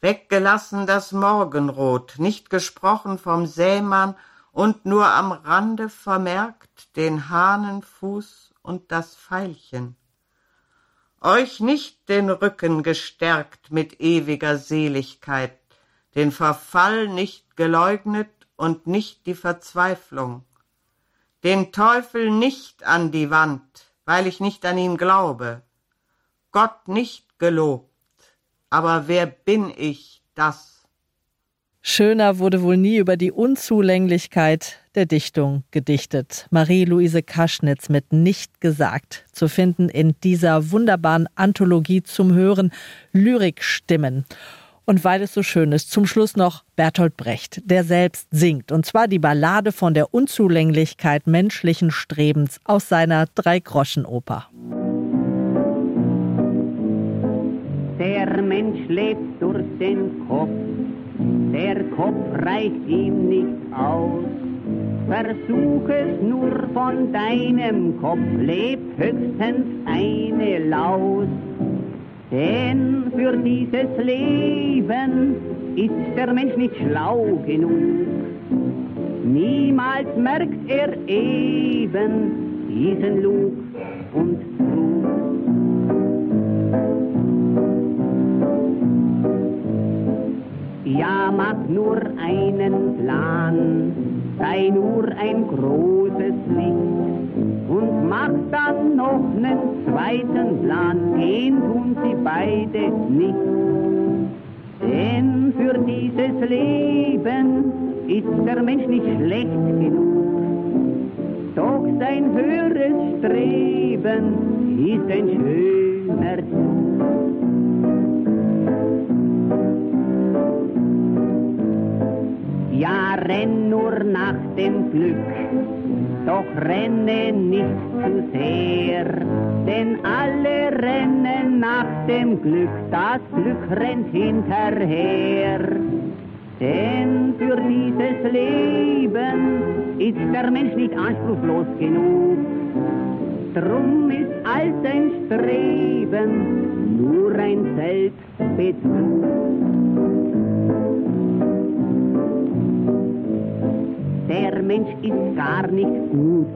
Weggelassen das Morgenrot, nicht gesprochen vom Sämann und nur am Rande vermerkt den Hahnenfuß und das Veilchen. Euch nicht den Rücken gestärkt mit ewiger Seligkeit, den Verfall nicht geleugnet und nicht die Verzweiflung, den Teufel nicht an die Wand, weil ich nicht an ihn glaube, Gott nicht gelobt, aber wer bin ich das? Schöner wurde wohl nie über die Unzulänglichkeit der Dichtung gedichtet. Marie-Louise Kaschnitz mit Nicht gesagt zu finden in dieser wunderbaren Anthologie zum Hören Lyrikstimmen. Und weil es so schön ist, zum Schluss noch Bertolt Brecht, der selbst singt. Und zwar die Ballade von der Unzulänglichkeit menschlichen Strebens aus seiner Drei-Groschen-Oper. Der Mensch lebt durch den Kopf, der Kopf reicht ihm nicht aus. Versuch es nur von deinem Kopf, lebt höchstens eine Laus. Denn für dieses Leben ist der Mensch nicht schlau genug. Niemals merkt er eben diesen Lug und Trug. Ja, mach nur einen Plan, sei nur ein großes Licht und mach dann noch einen zweiten Plan, den tun sie beide nicht. Denn für dieses Leben ist der Mensch nicht schlecht genug, doch sein höheres Streben ist ein schöner Zug. Renn nur nach dem Glück, doch renne nicht zu sehr, denn alle rennen nach dem Glück, das Glück rennt hinterher. Denn für dieses Leben ist der Mensch nicht anspruchslos genug. Drum ist all sein Streben nur ein Selbstbetrug. Der Mensch ist gar nicht gut,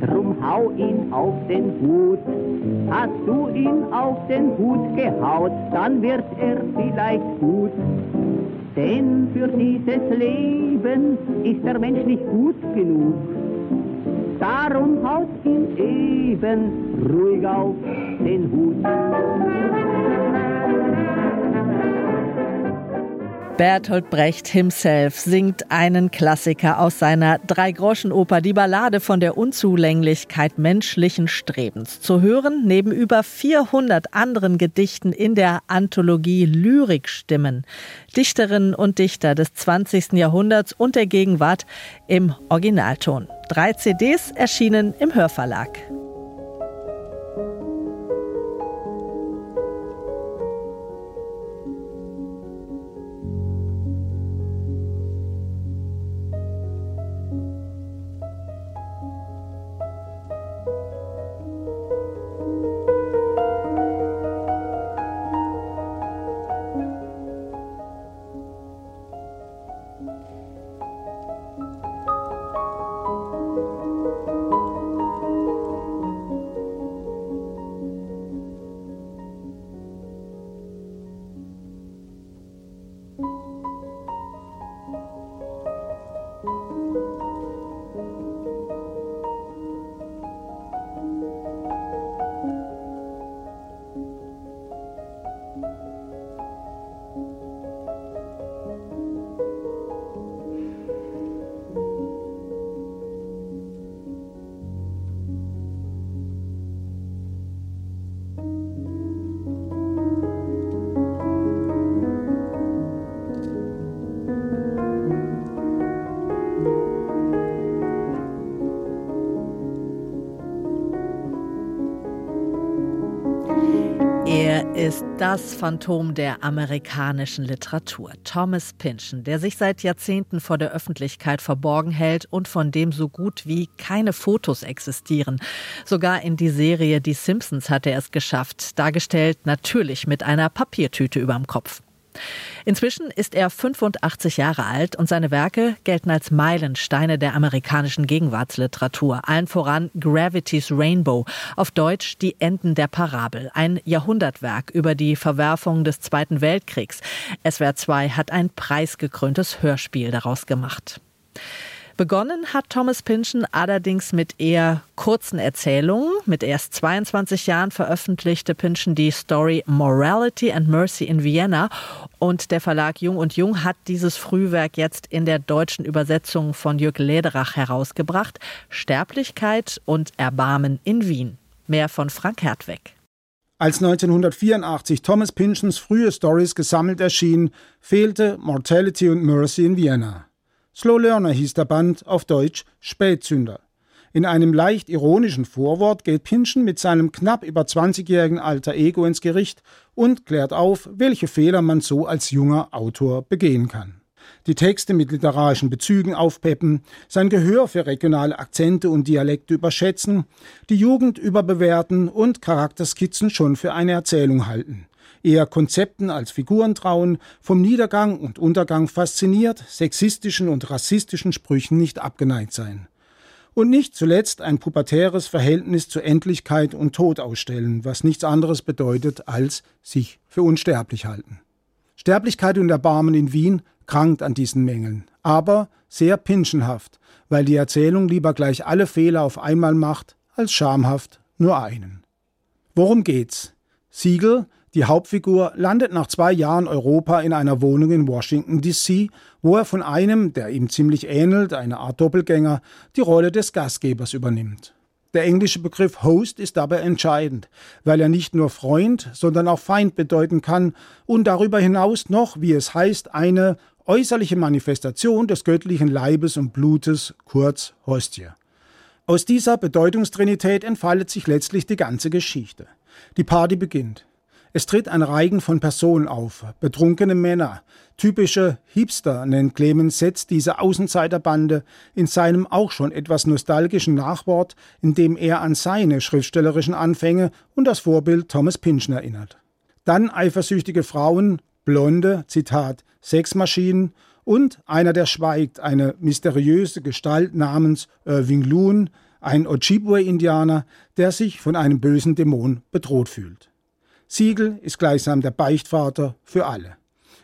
drum hau ihn auf den Hut. Hast du ihn auf den Hut gehaut, dann wird er vielleicht gut. Denn für dieses Leben ist der Mensch nicht gut genug. Darum haut ihn eben ruhig auf den Hut. Bertolt Brecht himself singt einen Klassiker aus seiner Dreigroschenoper, die Ballade von der Unzulänglichkeit menschlichen Strebens. Zu hören neben über 400 anderen Gedichten in der Anthologie Lyrikstimmen. Dichterinnen und Dichter des 20. Jahrhunderts und der Gegenwart im Originalton. Drei CDs erschienen im Hörverlag. Ist das Phantom der amerikanischen Literatur, Thomas Pynchon, der sich seit Jahrzehnten vor der Öffentlichkeit verborgen hält und von dem so gut wie keine Fotos existieren. Sogar in die Serie Die Simpsons hat er es geschafft, dargestellt natürlich mit einer Papiertüte überm Kopf. Inzwischen ist er 85 Jahre alt und seine Werke gelten als Meilensteine der amerikanischen Gegenwartsliteratur. Allen voran Gravity's Rainbow, auf Deutsch Die Enden der Parabel, ein Jahrhundertwerk über die Verwerfungen des Zweiten Weltkriegs. SWR 2 hat ein preisgekröntes Hörspiel daraus gemacht. Begonnen hat Thomas Pynchon allerdings mit eher kurzen Erzählungen. Mit erst 22 Jahren veröffentlichte Pynchon die Story Morality and Mercy in Vienna und der Verlag Jung und Jung hat dieses Frühwerk jetzt in der deutschen Übersetzung von Jürg Lederach herausgebracht. Sterblichkeit und Erbarmen in Wien. Mehr von Frank Hertweg. Als 1984 Thomas Pynchons frühe Stories gesammelt erschienen, fehlte Mortality und Mercy in Vienna. Slow Learner hieß der Band, auf Deutsch Spätzünder. In einem leicht ironischen Vorwort geht Pynchon mit seinem knapp über 20-jährigen alter Ego ins Gericht und klärt auf, welche Fehler man so als junger Autor begehen kann. die Texte mit literarischen Bezügen aufpeppen, sein Gehör für regionale Akzente und Dialekte überschätzen, die Jugend überbewerten und Charakterskizzen schon für eine Erzählung halten. Eher Konzepten als Figuren trauen, vom Niedergang und Untergang fasziniert, sexistischen und rassistischen Sprüchen nicht abgeneigt sein. Und nicht zuletzt ein pubertäres Verhältnis zu Endlichkeit und Tod ausstellen, was nichts anderes bedeutet als sich für unsterblich halten. Sterblichkeit und Erbarmen in Wien krankt an diesen Mängeln, aber sehr pinschenhaft, weil die Erzählung lieber gleich alle Fehler auf einmal macht, als schamhaft nur einen. Worum geht's? Siegel, die Hauptfigur, landet nach zwei Jahren Europa in einer Wohnung in Washington, D.C., wo er von einem, der ihm ziemlich ähnelt, eine Art Doppelgänger, die Rolle des Gastgebers übernimmt. Der englische Begriff Host ist dabei entscheidend, weil er nicht nur Freund, sondern auch Feind bedeuten kann und darüber hinaus noch, wie es heißt, eine äußerliche Manifestation des göttlichen Leibes und Blutes, kurz Hostie. Aus dieser Bedeutungstrinität entfaltet sich letztlich die ganze Geschichte. Die Party beginnt. Es tritt ein Reigen von Personen auf, betrunkene Männer. Typische Hipster nennt Clemens Setz diese Außenseiterbande in seinem auch schon etwas nostalgischen Nachwort, in dem er an seine schriftstellerischen Anfänge und das Vorbild Thomas Pynchon erinnert. Dann eifersüchtige Frauen, blonde, Zitat, Sexmaschinen und einer, der schweigt, eine mysteriöse Gestalt namens Irving Loon, ein Ojibwe-Indianer, der sich von einem bösen Dämon bedroht fühlt. Siegel ist gleichsam der Beichtvater für alle.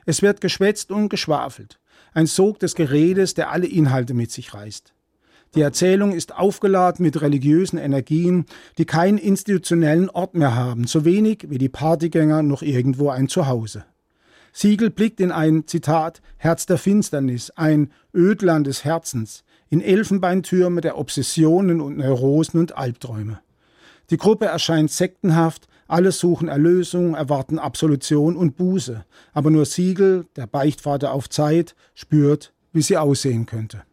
Es wird geschwätzt und geschwafelt. Ein Sog des Geredes, der alle Inhalte mit sich reißt. Die Erzählung ist aufgeladen mit religiösen Energien, die keinen institutionellen Ort mehr haben, so wenig wie die Partygänger noch irgendwo ein Zuhause. Siegel blickt in ein, Zitat, Herz der Finsternis, ein Ödland des Herzens, in Elfenbeintürme der Obsessionen und Neurosen und Albträume. Die Gruppe erscheint sektenhaft, alle suchen Erlösung, erwarten Absolution und Buße. Aber nur Siegel, der Beichtvater auf Zeit, spürt, wie sie aussehen könnte.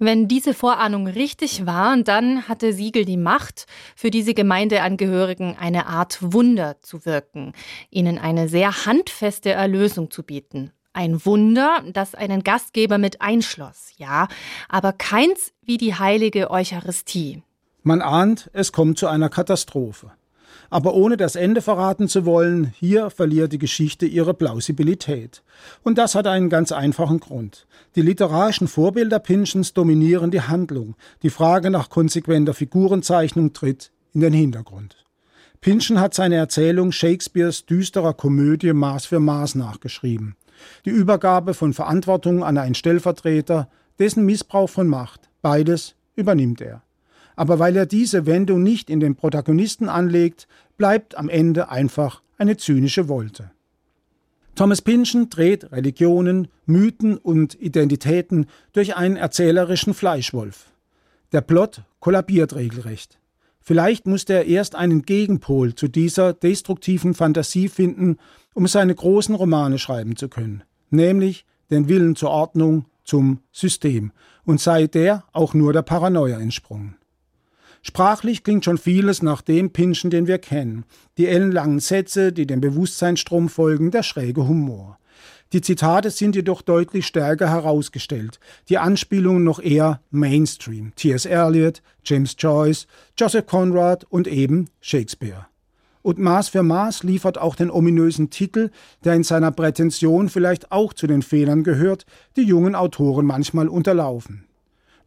Wenn diese Vorahnung richtig war, dann hatte Siegel die Macht, für diese Gemeindeangehörigen eine Art Wunder zu wirken, ihnen eine sehr handfeste Erlösung zu bieten. Ein Wunder, das einen Gastgeber mit einschloss, ja, aber keins wie die heilige Eucharistie. Man ahnt, es kommt zu einer Katastrophe. Aber ohne das Ende verraten zu wollen, hier verliert die Geschichte ihre Plausibilität. Und das hat einen ganz einfachen Grund. Die literarischen Vorbilder Pinchens dominieren die Handlung. Die Frage nach konsequenter Figurenzeichnung tritt in den Hintergrund. Pynchon hat seine Erzählung Shakespeares düsterer Komödie Maß für Maß nachgeschrieben. Die Übergabe von Verantwortung an einen Stellvertreter, dessen Missbrauch von Macht, beides übernimmt er aber weil er diese Wendung nicht in den Protagonisten anlegt, bleibt am Ende einfach eine zynische Wolte. Thomas Pynchon dreht Religionen, Mythen und Identitäten durch einen erzählerischen Fleischwolf. Der Plot kollabiert regelrecht. Vielleicht musste er erst einen Gegenpol zu dieser destruktiven Fantasie finden, um seine großen Romane schreiben zu können, nämlich den Willen zur Ordnung, zum System, und sei der auch nur der Paranoia entsprungen. Sprachlich klingt schon vieles nach dem Pinschen, den wir kennen. Die ellenlangen Sätze, die dem Bewusstseinsstrom folgen, der schräge Humor. Die Zitate sind jedoch deutlich stärker herausgestellt, die Anspielungen noch eher Mainstream. T.S. Eliot, James Joyce, Joseph Conrad und eben Shakespeare. Und Maß für Maß liefert auch den ominösen Titel, der in seiner Prätension vielleicht auch zu den Fehlern gehört, die jungen Autoren manchmal unterlaufen.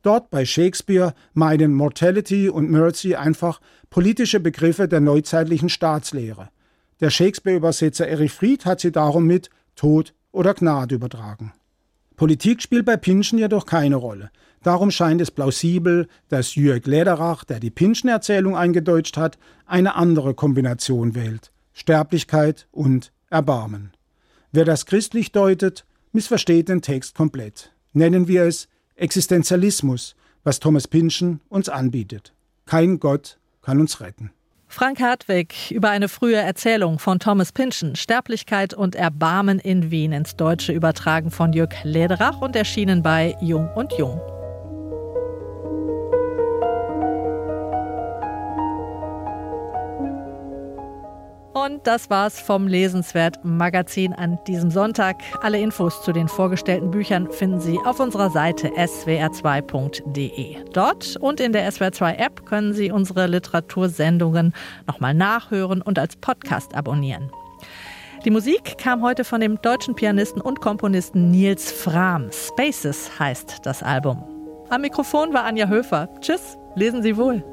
Dort bei Shakespeare meinen Mortality und Mercy einfach politische Begriffe der neuzeitlichen Staatslehre. Der Shakespeare-Übersetzer Erich Fried hat sie darum mit Tod oder Gnade übertragen. Politik spielt bei Pinschen jedoch keine Rolle. Darum scheint es plausibel, dass Jürg Lederach, der die Pinschen-Erzählung eingedeutscht hat, eine andere Kombination wählt. Sterblichkeit und Erbarmen. Wer das christlich deutet, missversteht den Text komplett. Nennen wir es Existenzialismus, was Thomas Pynchon uns anbietet. Kein Gott kann uns retten. Frank Hartwig über eine frühe Erzählung von Thomas Pynchon, Sterblichkeit und Erbarmen in Wien ins Deutsche übertragen von Jörg Lederach und erschienen bei Jung und Jung. Und das war's vom Lesenswert Magazin an diesem Sonntag. Alle Infos zu den vorgestellten Büchern finden Sie auf unserer Seite swr2.de. Dort und in der SWR2 App können Sie unsere Literatursendungen nochmal nachhören und als Podcast abonnieren. Die Musik kam heute von dem deutschen Pianisten und Komponisten Nils Frahm. Spaces heißt das Album. Am Mikrofon war Anja Höfer. Tschüss, lesen Sie wohl.